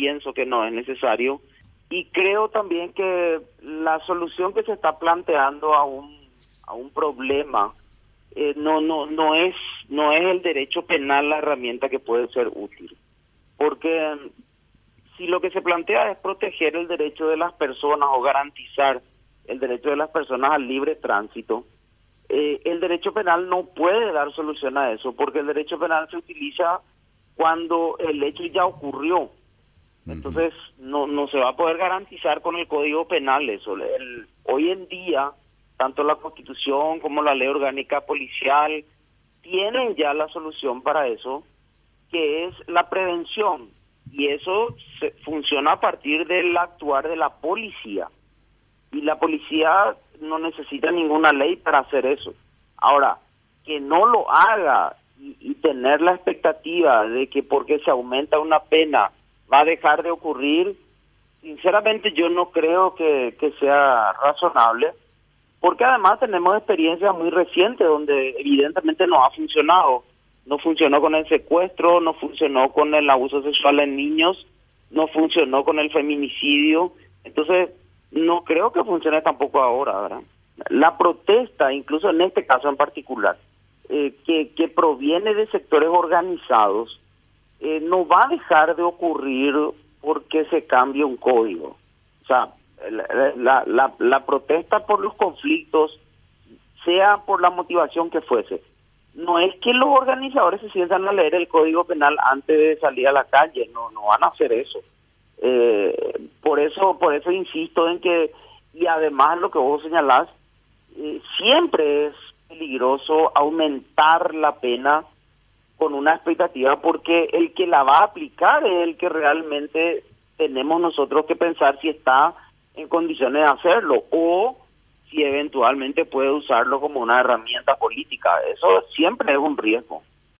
pienso que no es necesario y creo también que la solución que se está planteando a un, a un problema eh, no, no, no, es, no es el derecho penal la herramienta que puede ser útil. Porque si lo que se plantea es proteger el derecho de las personas o garantizar el derecho de las personas al libre tránsito, eh, el derecho penal no puede dar solución a eso, porque el derecho penal se utiliza cuando el hecho ya ocurrió. Entonces, no, no se va a poder garantizar con el Código Penal eso. hoy en día, tanto la Constitución como la Ley Orgánica Policial tienen ya la solución para eso, que es la prevención. Y eso se, funciona a partir del actuar de la policía. Y la policía no necesita ninguna ley para hacer eso. Ahora, que no lo haga y, tener la expectativa de que porque se aumenta una pena va a dejar de ocurrir, sinceramente yo no creo que, sea razonable, porque además tenemos experiencias muy recientes donde evidentemente no ha funcionado. No funcionó con el secuestro, no funcionó con el abuso sexual en niños, no funcionó con el feminicidio. Entonces, no creo que funcione tampoco ahora, ¿verdad? La protesta, incluso en este caso en particular, eh, que, que proviene de sectores organizados, eh, no va a dejar de ocurrir porque se cambie un código. O sea, la, la, protesta por los conflictos, sea por la motivación que fuese, no es que los organizadores se sientan a leer el código penal antes de salir a la calle, no, no van a hacer eso. Eh, por eso, por eso insisto en que, y además lo que vos señalás, eh, siempre es peligroso aumentar la pena con una expectativa porque el que la va a aplicar es el que realmente tenemos nosotros que pensar si está en condiciones de hacerlo o si eventualmente puede usarlo como una herramienta política. Eso siempre es un riesgo.